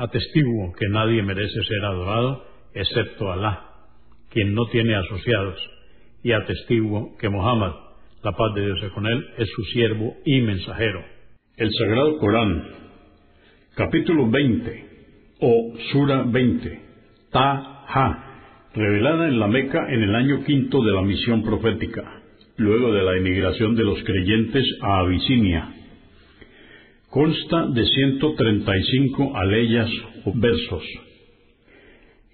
Atestiguo que nadie merece ser adorado excepto Alá, quien no tiene asociados, y atestiguo que Mohammed, la paz de Dios es con él, es su siervo y mensajero. El Sagrado Corán, capítulo 20, o Sura 20, Ta-Ha, revelada en la Meca en el año quinto de la misión profética, luego de la emigración de los creyentes a Abisinia, Consta de 135 aleyas o versos.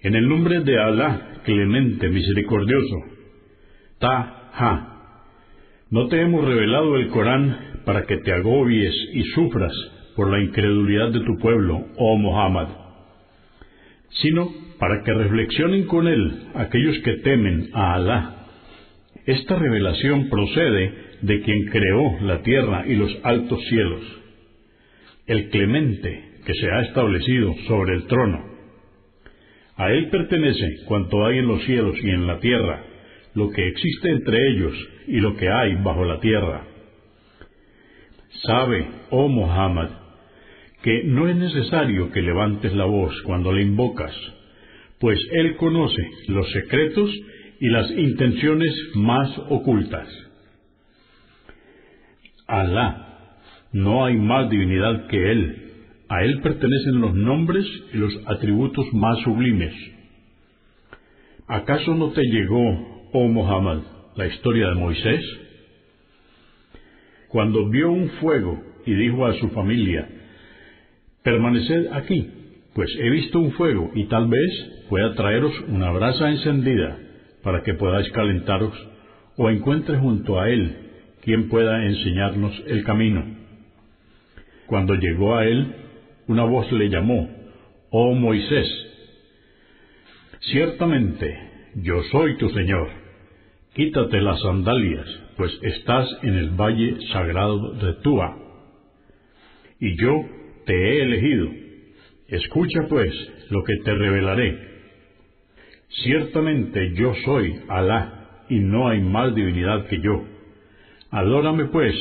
En el nombre de Alá, clemente, misericordioso. Ta-ha. No te hemos revelado el Corán para que te agobies y sufras por la incredulidad de tu pueblo, oh Muhammad, sino para que reflexionen con él aquellos que temen a Alá. Esta revelación procede de quien creó la tierra y los altos cielos el clemente que se ha establecido sobre el trono. A él pertenece cuanto hay en los cielos y en la tierra, lo que existe entre ellos y lo que hay bajo la tierra. Sabe, oh Muhammad, que no es necesario que levantes la voz cuando le invocas, pues él conoce los secretos y las intenciones más ocultas. Alá no hay más divinidad que Él. A Él pertenecen los nombres y los atributos más sublimes. ¿Acaso no te llegó, oh Muhammad, la historia de Moisés? Cuando vio un fuego y dijo a su familia, permaneced aquí, pues he visto un fuego y tal vez pueda traeros una brasa encendida para que podáis calentaros o encuentre junto a él quien pueda enseñarnos el camino. Cuando llegó a él, una voz le llamó, Oh Moisés, ciertamente yo soy tu Señor. Quítate las sandalias, pues estás en el valle sagrado de Túa, y yo te he elegido. Escucha pues lo que te revelaré. Ciertamente yo soy Alá, y no hay más divinidad que yo. Adórame pues,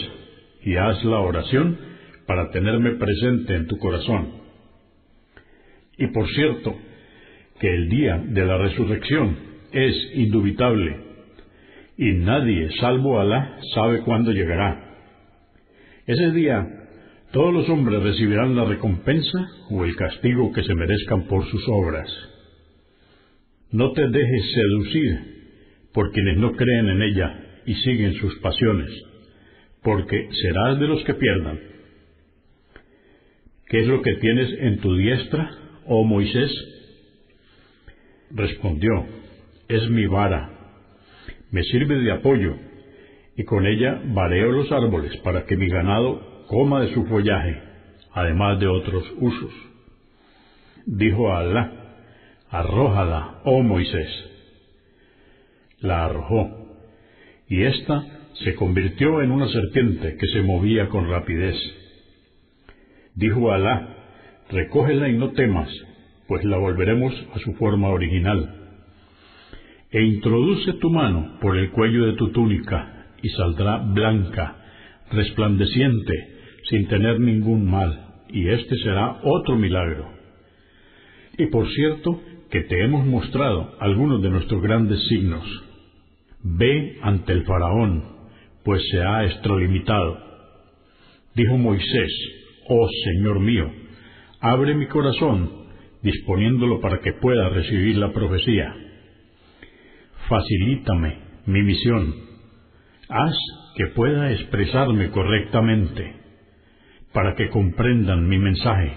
y haz la oración para tenerme presente en tu corazón. Y por cierto, que el día de la resurrección es indubitable, y nadie, salvo Alá, sabe cuándo llegará. Ese día, todos los hombres recibirán la recompensa o el castigo que se merezcan por sus obras. No te dejes seducir por quienes no creen en ella y siguen sus pasiones, porque serás de los que pierdan. ¿Qué es lo que tienes en tu diestra, oh Moisés? Respondió, es mi vara. Me sirve de apoyo, y con ella vareo los árboles para que mi ganado coma de su follaje, además de otros usos. Dijo a Alá, arrójala, oh Moisés. La arrojó, y ésta se convirtió en una serpiente que se movía con rapidez Dijo Alá, recógela y no temas, pues la volveremos a su forma original. E introduce tu mano por el cuello de tu túnica y saldrá blanca, resplandeciente, sin tener ningún mal, y este será otro milagro. Y por cierto, que te hemos mostrado algunos de nuestros grandes signos. Ve ante el faraón, pues se ha extralimitado. Dijo Moisés, Oh Señor mío, abre mi corazón disponiéndolo para que pueda recibir la profecía. Facilítame mi misión. Haz que pueda expresarme correctamente, para que comprendan mi mensaje.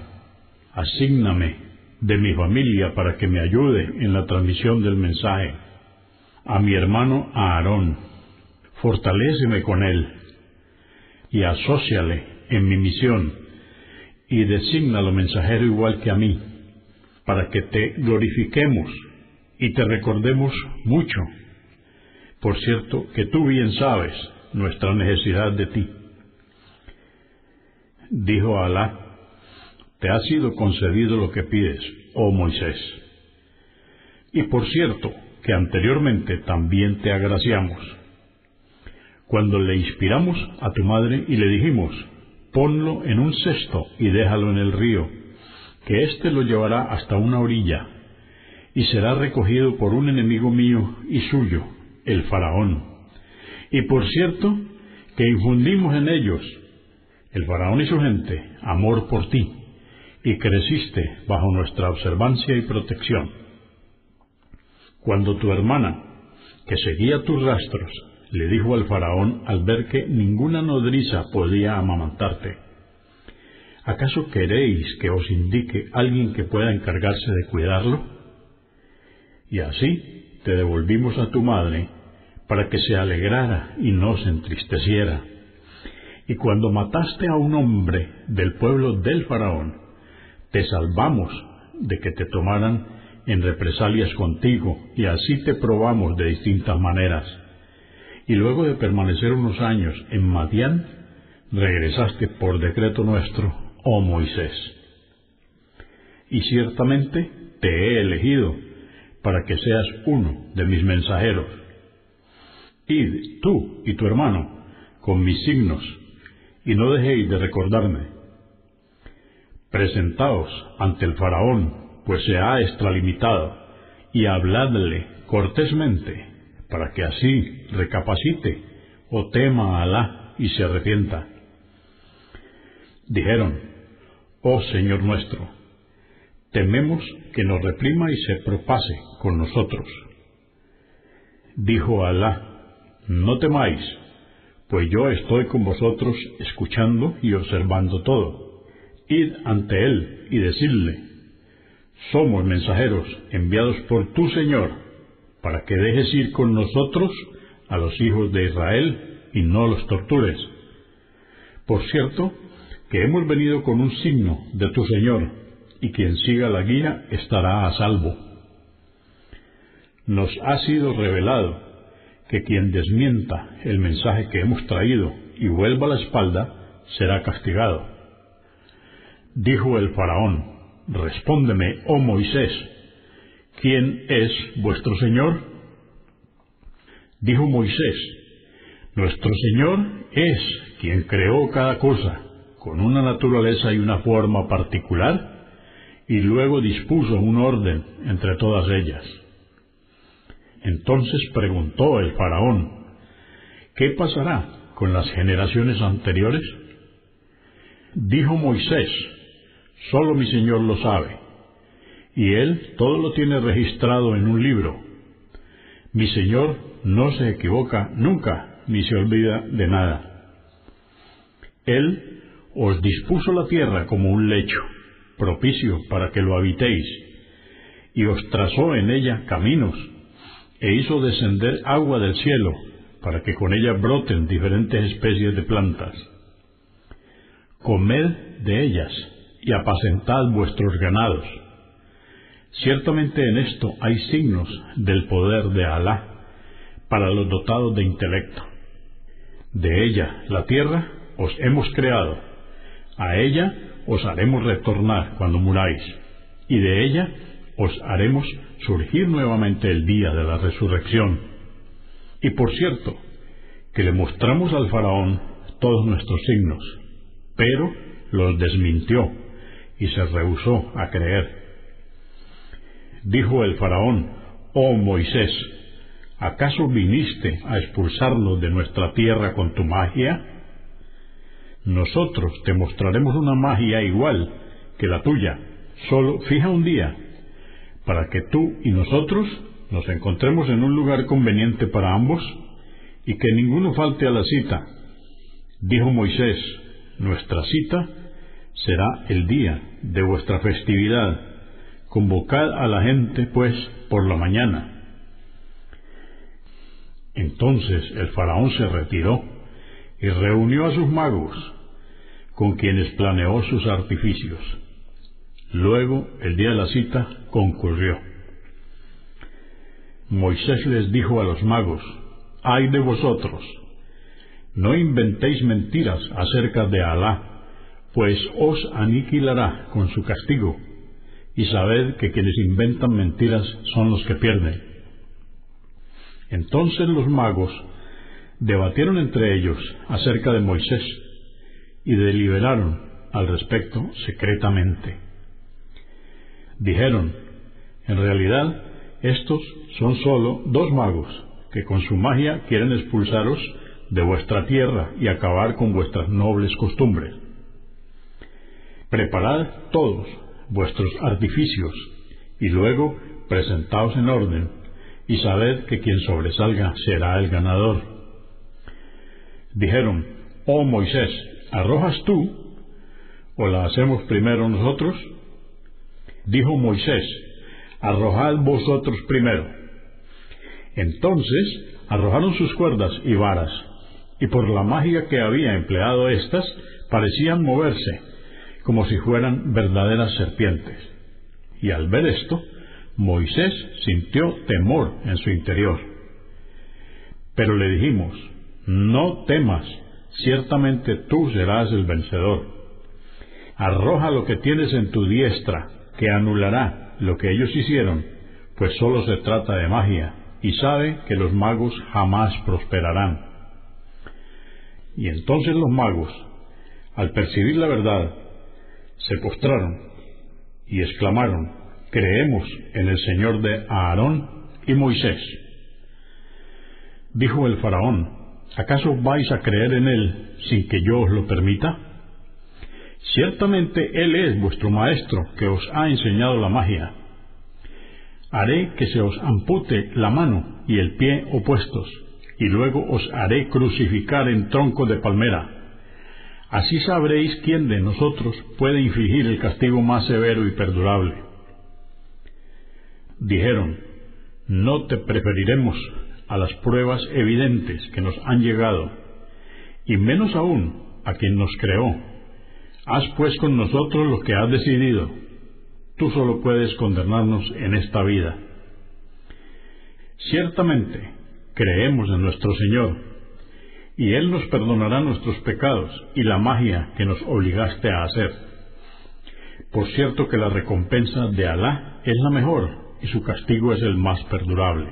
Asígname de mi familia para que me ayude en la transmisión del mensaje. A mi hermano Aarón, fortaléceme con él y asóciale en mi misión y lo mensajero igual que a mí, para que te glorifiquemos y te recordemos mucho. Por cierto, que tú bien sabes nuestra necesidad de ti. Dijo Alá, te ha sido concedido lo que pides, oh Moisés. Y por cierto, que anteriormente también te agraciamos. Cuando le inspiramos a tu madre y le dijimos, ponlo en un cesto y déjalo en el río, que éste lo llevará hasta una orilla, y será recogido por un enemigo mío y suyo, el faraón. Y por cierto, que infundimos en ellos, el faraón y su gente, amor por ti, y creciste bajo nuestra observancia y protección. Cuando tu hermana, que seguía tus rastros, le dijo al faraón al ver que ninguna nodriza podía amamantarte, ¿acaso queréis que os indique alguien que pueda encargarse de cuidarlo? Y así te devolvimos a tu madre para que se alegrara y no se entristeciera. Y cuando mataste a un hombre del pueblo del faraón, te salvamos de que te tomaran en represalias contigo, y así te probamos de distintas maneras y luego de permanecer unos años en Madián, regresaste por decreto nuestro, oh Moisés. Y ciertamente te he elegido para que seas uno de mis mensajeros. Id tú y tu hermano con mis signos, y no dejéis de recordarme. Presentaos ante el faraón, pues se ha extralimitado, y habladle cortésmente para que así recapacite o tema a Alá y se arrepienta. Dijeron, Oh Señor nuestro, tememos que nos reprima y se propase con nosotros. Dijo Alá, no temáis, pues yo estoy con vosotros escuchando y observando todo. Id ante Él y decidle, somos mensajeros enviados por tu Señor para que dejes ir con nosotros a los hijos de Israel y no los tortures. Por cierto, que hemos venido con un signo de tu Señor, y quien siga la guía estará a salvo. Nos ha sido revelado que quien desmienta el mensaje que hemos traído y vuelva la espalda, será castigado. Dijo el faraón, Respóndeme, oh Moisés, ¿quién es vuestro Señor? Dijo Moisés, nuestro Señor es quien creó cada cosa con una naturaleza y una forma particular y luego dispuso un orden entre todas ellas. Entonces preguntó el faraón, ¿qué pasará con las generaciones anteriores? Dijo Moisés, solo mi Señor lo sabe y Él todo lo tiene registrado en un libro. Mi Señor no se equivoca nunca, ni se olvida de nada. Él os dispuso la tierra como un lecho, propicio para que lo habitéis, y os trazó en ella caminos, e hizo descender agua del cielo, para que con ella broten diferentes especies de plantas. Comed de ellas, y apacentad vuestros ganados Ciertamente en esto hay signos del poder de Alá para los dotados de intelecto. De ella, la tierra, os hemos creado. A ella os haremos retornar cuando muráis. Y de ella os haremos surgir nuevamente el día de la resurrección. Y por cierto, que le mostramos al faraón todos nuestros signos, pero los desmintió y se rehusó a creer. Dijo el faraón, Oh Moisés, ¿acaso viniste a expulsarnos de nuestra tierra con tu magia? Nosotros te mostraremos una magia igual que la tuya, solo fija un día para que tú y nosotros nos encontremos en un lugar conveniente para ambos y que ninguno falte a la cita. Dijo Moisés, nuestra cita será el día de vuestra festividad. Convocad a la gente, pues, por la mañana. Entonces el faraón se retiró y reunió a sus magos, con quienes planeó sus artificios. Luego, el día de la cita, concurrió. Moisés les dijo a los magos, ay de vosotros, no inventéis mentiras acerca de Alá, pues os aniquilará con su castigo, y sabed que quienes inventan mentiras son los que pierden. Entonces los magos debatieron entre ellos acerca de Moisés y deliberaron al respecto secretamente. Dijeron, en realidad, estos son sólo dos magos que con su magia quieren expulsaros de vuestra tierra y acabar con vuestras nobles costumbres. Preparad todos vuestros artificios y luego presentaos en orden y sabed que quien sobresalga será el ganador. Dijeron, oh Moisés, ¿arrojas tú o la hacemos primero nosotros? Dijo Moisés, arrojad vosotros primero. Entonces arrojaron sus cuerdas y varas, y por la magia que había empleado éstas, parecían moverse, como si fueran verdaderas serpientes. Y al ver esto, Moisés sintió temor en su interior. Pero le dijimos, no temas, ciertamente tú serás el vencedor. Arroja lo que tienes en tu diestra, que anulará lo que ellos hicieron, pues solo se trata de magia, y sabe que los magos jamás prosperarán. Y entonces los magos, al percibir la verdad, se postraron y exclamaron, creemos en el Señor de Aarón y Moisés. Dijo el faraón, ¿acaso vais a creer en él sin que yo os lo permita? Ciertamente Él es vuestro Maestro que os ha enseñado la magia. Haré que se os ampute la mano y el pie opuestos, y luego os haré crucificar en tronco de palmera. Así sabréis quién de nosotros puede infligir el castigo más severo y perdurable. Dijeron, no te preferiremos a las pruebas evidentes que nos han llegado, y menos aún a quien nos creó Haz pues con nosotros lo que has decidido. Tú solo puedes condenarnos en esta vida. Ciertamente, creemos en nuestro Señor, y Él nos perdonará nuestros pecados y la magia que nos obligaste a hacer. Por cierto que la recompensa de Alá es la mejor y su castigo es el más perdurable.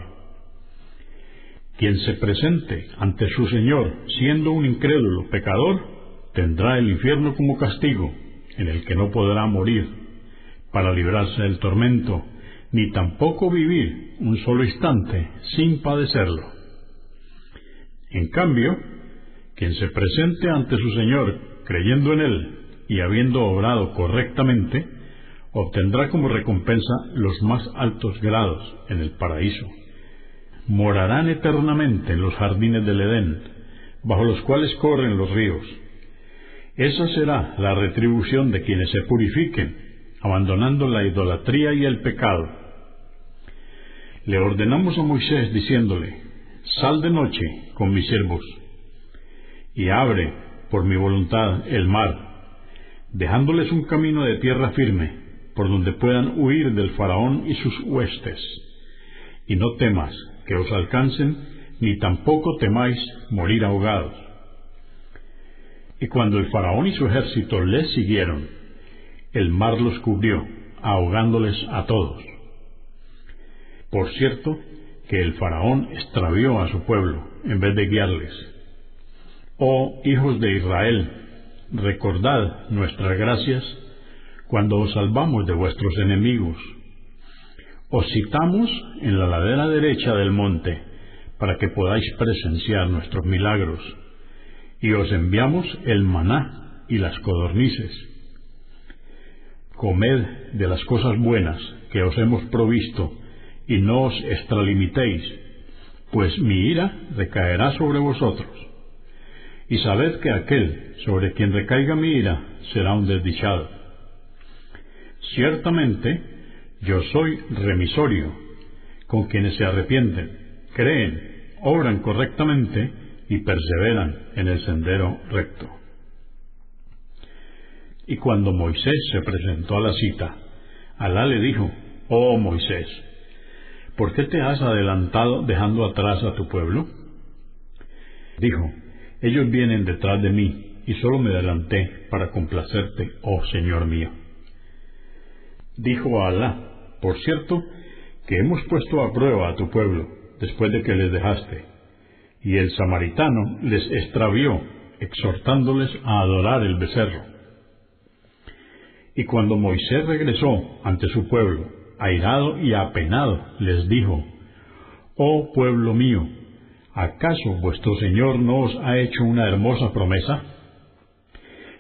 Quien se presente ante su Señor siendo un incrédulo pecador, tendrá el infierno como castigo, en el que no podrá morir, para librarse del tormento, ni tampoco vivir un solo instante sin padecerlo. En cambio, quien se presente ante su Señor creyendo en Él y habiendo obrado correctamente, obtendrá como recompensa los más altos grados en el paraíso. Morarán eternamente en los jardines del Edén, bajo los cuales corren los ríos esa será la retribución de quienes se purifiquen, abandonando la idolatría y el pecado. Le ordenamos a Moisés diciéndole, Sal de noche con mis siervos, y abre, por mi voluntad, el mar, dejándoles un camino de tierra firme, por donde puedan huir del faraón y sus huestes. Y no temas que os alcancen, ni tampoco temáis morir ahogados y cuando el faraón y su ejército les siguieron, el mar los cubrió, ahogándoles a todos. Por cierto, que el faraón extravió a su pueblo en vez de guiarles. Oh hijos de Israel, recordad nuestras gracias cuando os salvamos de vuestros enemigos. Os citamos en la ladera derecha del monte para que podáis presenciar nuestros milagros y os enviamos el maná y las codornices. comed de las cosas buenas que os hemos provisto, y no os extralimitéis, pues mi ira recaerá sobre vosotros. Y sabed que aquel sobre quien recaiga mi ira será un desdichado. Ciertamente, yo soy remisorio con quienes se arrepienten, creen, obran correctamente y perseveran en el sendero recto. Y cuando Moisés se presentó a la cita, Alá le dijo, Oh Moisés, ¿por qué te has adelantado dejando atrás a tu pueblo? Dijo, ellos vienen detrás de mí y solo me adelanté para complacerte, oh Señor mío. Dijo a Alá, por cierto, que hemos puesto a prueba a tu pueblo después de que les dejaste. Y el samaritano les extravió, exhortándoles a adorar el becerro. Y cuando Moisés regresó ante su pueblo, airado y apenado, les dijo, Oh pueblo mío, ¿acaso vuestro Señor no os ha hecho una hermosa promesa?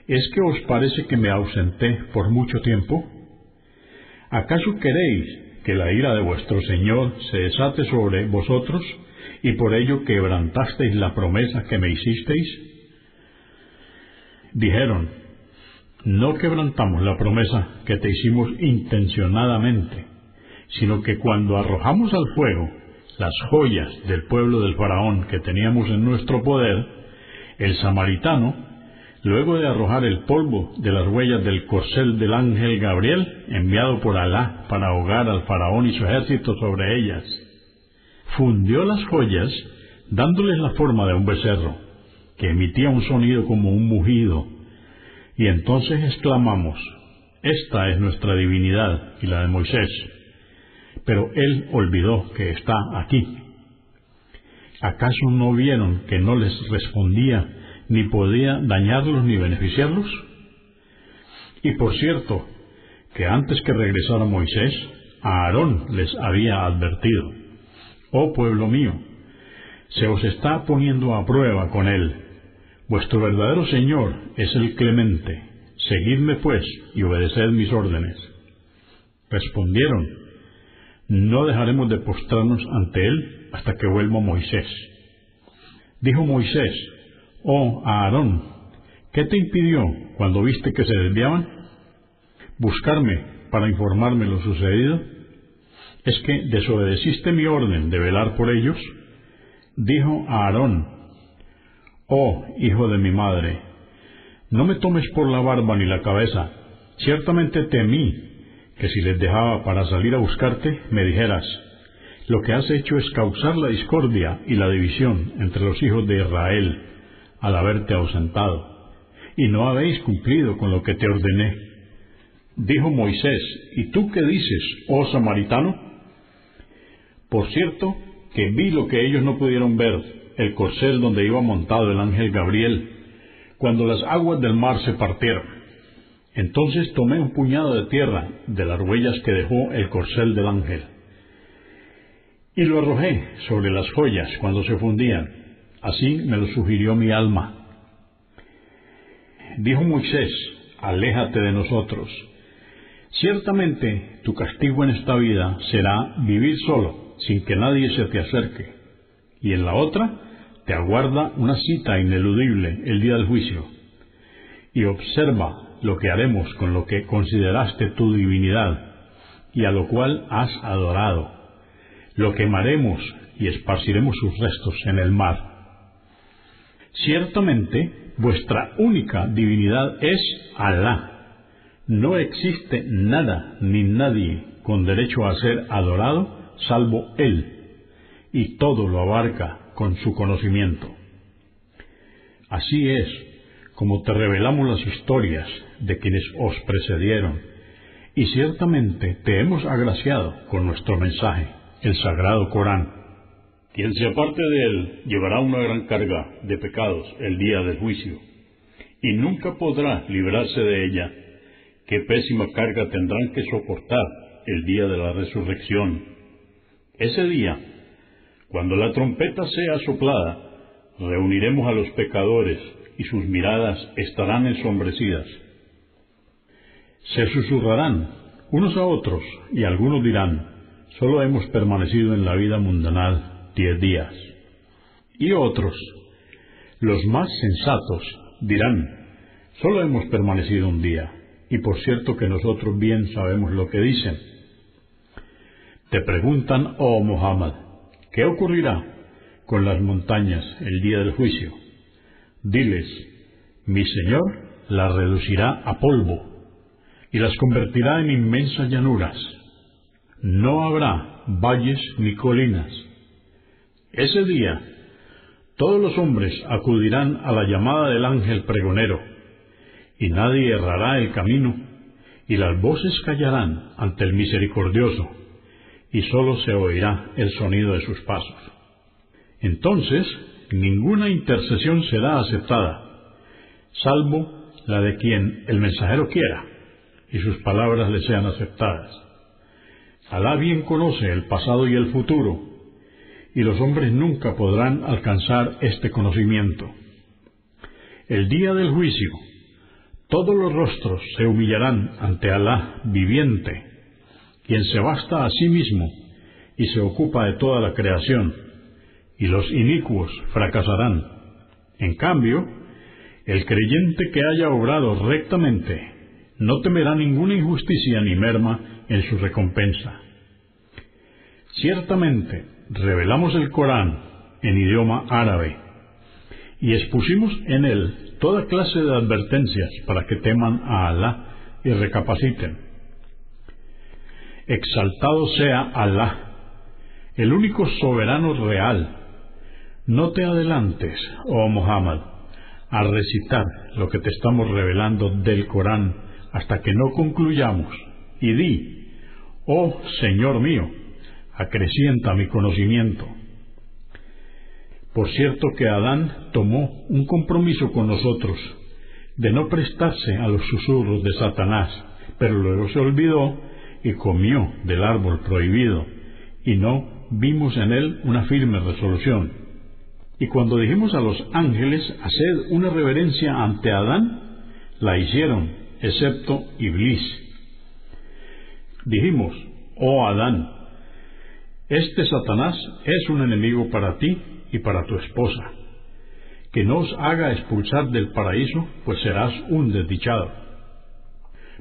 ¿Es que os parece que me ausenté por mucho tiempo? ¿Acaso queréis que la ira de vuestro Señor se desate sobre vosotros y por ello quebrantasteis la promesa que me hicisteis? Dijeron, no quebrantamos la promesa que te hicimos intencionadamente, sino que cuando arrojamos al fuego las joyas del pueblo del faraón que teníamos en nuestro poder, el samaritano, luego de arrojar el polvo de las huellas del corcel del ángel Gabriel, enviado por Alá para ahogar al faraón y su ejército sobre ellas, fundió las joyas dándoles la forma de un becerro, que emitía un sonido como un mugido, y entonces exclamamos, esta es nuestra divinidad y la de Moisés. Pero él olvidó que está aquí. ¿Acaso no vieron que no les respondía ni podía dañarlos ni beneficiarlos? Y por cierto, que antes que regresara Moisés, Aarón les había advertido, Oh pueblo mío, se os está poniendo a prueba con él Vuestro verdadero Señor es el clemente. Seguidme pues y obedeced mis órdenes. Respondieron, no dejaremos de postrarnos ante él hasta que vuelva Moisés. Dijo Moisés, oh Aarón, ¿qué te impidió cuando viste que se desviaban? Buscarme para informarme lo sucedido. ¿Es que desobedeciste mi orden de velar por ellos? Dijo Aarón, Oh, hijo de mi madre, no me tomes por la barba ni la cabeza. Ciertamente temí que si les dejaba para salir a buscarte, me dijeras, lo que has hecho es causar la discordia y la división entre los hijos de Israel al haberte ausentado, y no habéis cumplido con lo que te ordené. Dijo Moisés, ¿y tú qué dices, oh samaritano? Por cierto, que vi lo que ellos no pudieron ver, el corcel donde iba montado el ángel Gabriel, cuando las aguas del mar se partieron. Entonces tomé un puñado de tierra de las huellas que dejó el corcel del ángel, y lo arrojé sobre las joyas cuando se fundían. Así me lo sugirió mi alma. Dijo Moisés, aléjate de nosotros. Ciertamente tu castigo en esta vida será vivir solo, sin que nadie se te acerque. Y en la otra, te aguarda una cita ineludible el día del juicio. Y observa lo que haremos con lo que consideraste tu divinidad y a lo cual has adorado. Lo quemaremos y esparciremos sus restos en el mar. Ciertamente, vuestra única divinidad es Alá. No existe nada ni nadie con derecho a ser adorado salvo Él, y todo lo abarca con su conocimiento. Así es como te revelamos las historias de quienes os precedieron, y ciertamente te hemos agraciado con nuestro mensaje, el sagrado Corán. Quien se aparte de él llevará una gran carga de pecados el día del juicio, y nunca podrá librarse de ella. Qué pésima carga tendrán que soportar el día de la resurrección. Ese día cuando la trompeta sea soplada, reuniremos a los pecadores y sus miradas estarán ensombrecidas. Se susurrarán unos a otros y algunos dirán, solo hemos permanecido en la vida mundanal diez días. Y otros, los más sensatos, dirán, solo hemos permanecido un día, y por cierto que nosotros bien sabemos lo que dicen. Te preguntan, oh Muhammad, ¿qué ocurrirá con las montañas el día del juicio? Diles, mi Señor las reducirá a polvo y las convertirá en inmensas llanuras. No habrá valles ni colinas. Ese día todos los hombres acudirán a la llamada del ángel pregonero, y nadie errará el camino, y las voces callarán ante el misericordioso, y sólo se oirá el sonido de sus pasos. Entonces ninguna intercesión será aceptada, salvo la de quien el mensajero quiera, y sus palabras le sean aceptadas. Alá bien conoce el pasado y el futuro, y los hombres nunca podrán alcanzar este conocimiento. El día del juicio, todos los rostros se humillarán ante Alá viviente, quien se basta a sí mismo y se ocupa de toda la creación, y los inicuos fracasarán. En cambio, el creyente que haya obrado rectamente no temerá ninguna injusticia ni merma en su recompensa. Ciertamente, revelamos el Corán en idioma árabe y expusimos en él toda clase de advertencias para que teman a Alá y recapaciten. Exaltado sea Alá, el único soberano real. No te adelantes, oh Muhammad, a recitar lo que te estamos revelando del Corán hasta que no concluyamos, y di, oh Señor mío, acrecienta mi conocimiento. Por cierto que Adán tomó un compromiso con nosotros de no prestarse a los susurros de Satanás, pero luego se olvidó y comió del árbol prohibido, y no vimos en él una firme resolución. Y cuando dijimos a los ángeles haced una reverencia ante Adán, la hicieron, excepto Iblis. Dijimos, oh Adán, este Satanás es un enemigo para ti y para tu esposa. Que no os haga expulsar del paraíso, pues serás un desdichado.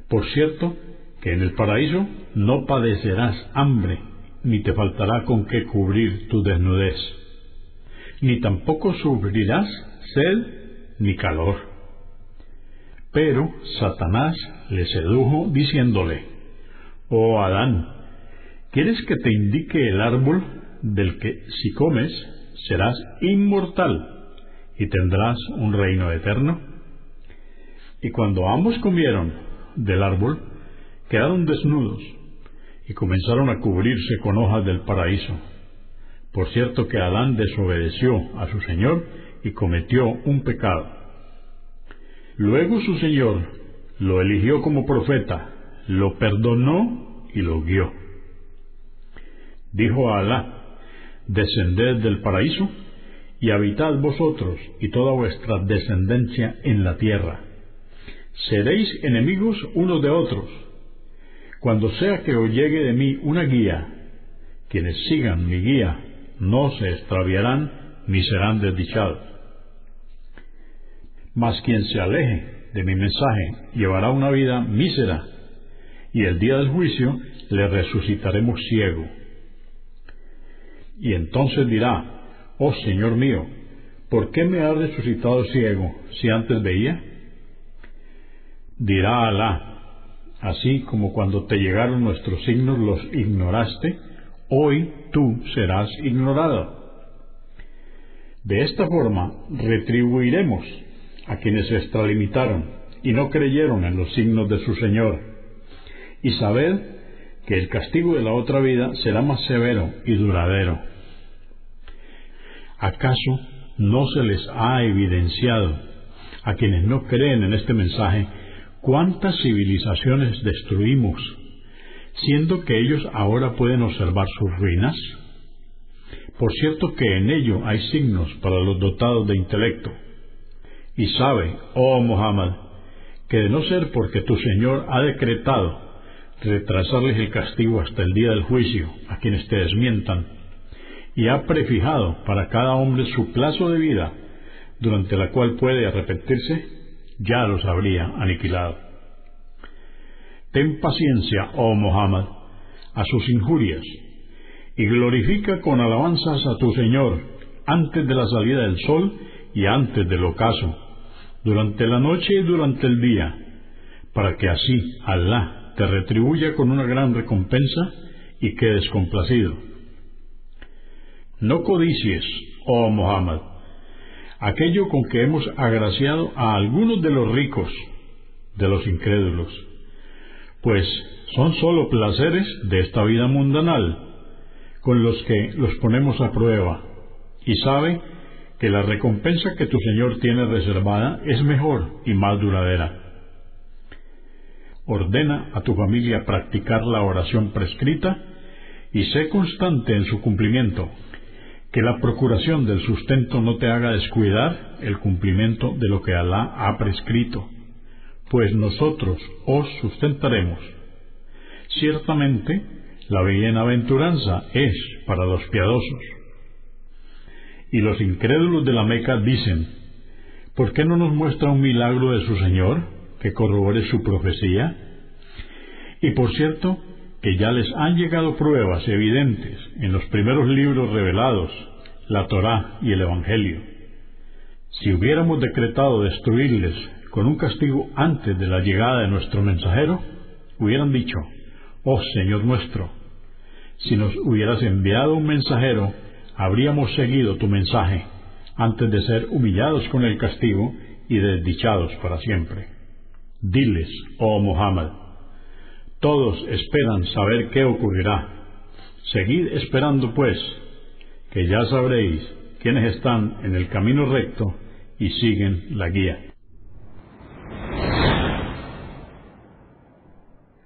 Por cierto, que en el paraíso no padecerás hambre, ni te faltará con qué cubrir tu desnudez, ni tampoco sufrirás sed ni calor. Pero Satanás le sedujo diciéndole, Oh Adán, ¿Quieres que te indique el árbol del que si comes serás inmortal y tendrás un reino eterno? Y cuando ambos comieron del árbol, quedaron desnudos y comenzaron a cubrirse con hojas del paraíso. Por cierto que Adán desobedeció a su Señor y cometió un pecado. Luego su Señor lo eligió como profeta, lo perdonó y lo guió dijo a Alá, descended del paraíso y habitad vosotros y toda vuestra descendencia en la tierra. Seréis enemigos unos de otros. Cuando sea que os llegue de mí una guía, quienes sigan mi guía no se extraviarán ni serán desdichados. Mas quien se aleje de mi mensaje llevará una vida mísera, y el día del juicio le resucitaremos ciego. Y entonces dirá, oh Señor mío, ¿por qué me has resucitado ciego si antes veía? Dirá Alá, así como cuando te llegaron nuestros signos los ignoraste, hoy tú serás ignorado. De esta forma retribuiremos a quienes se extralimitaron y no creyeron en los signos de su Señor. Y sabed que el castigo de la otra vida será más severo y duradero. ¿Acaso no se les ha evidenciado a quienes no creen en este mensaje cuántas civilizaciones destruimos, siendo que ellos ahora pueden observar sus ruinas? Por cierto que en ello hay signos para los dotados de intelecto. Y sabe, oh Muhammad, que de no ser porque tu Señor ha decretado retrasarles el castigo hasta el día del juicio a quienes te desmientan, y ha prefijado para cada hombre su plazo de vida, durante la cual puede arrepentirse, ya los habría aniquilado. Ten paciencia, oh Muhammad, a sus injurias, y glorifica con alabanzas a tu Señor antes de la salida del sol y antes del ocaso, durante la noche y durante el día, para que así Alá te retribuya con una gran recompensa y quedes complacido. No codicies, oh Muhammad, aquello con que hemos agraciado a algunos de los ricos, de los incrédulos, pues son sólo placeres de esta vida mundanal, con los que los ponemos a prueba, y sabe que la recompensa que tu Señor tiene reservada es mejor y más duradera. Ordena a tu familia practicar la oración prescrita y sé constante en su cumplimiento, que la procuración del sustento no te haga descuidar el cumplimiento de lo que Alá ha prescrito, pues nosotros os sustentaremos. Ciertamente, la bienaventuranza es para los piadosos. Y los incrédulos de la Meca dicen, ¿por qué no nos muestra un milagro de su Señor que corrobore su profecía? Y por cierto, que ya les han llegado pruebas evidentes en los primeros libros revelados, la Torá y el Evangelio. Si hubiéramos decretado destruirles con un castigo antes de la llegada de nuestro mensajero, hubieran dicho, oh Señor nuestro, si nos hubieras enviado un mensajero, habríamos seguido tu mensaje antes de ser humillados con el castigo y desdichados para siempre. Diles, oh Muhammad, todos esperan saber qué ocurrirá. Seguid esperando, pues, que ya sabréis quiénes están en el camino recto y siguen la guía.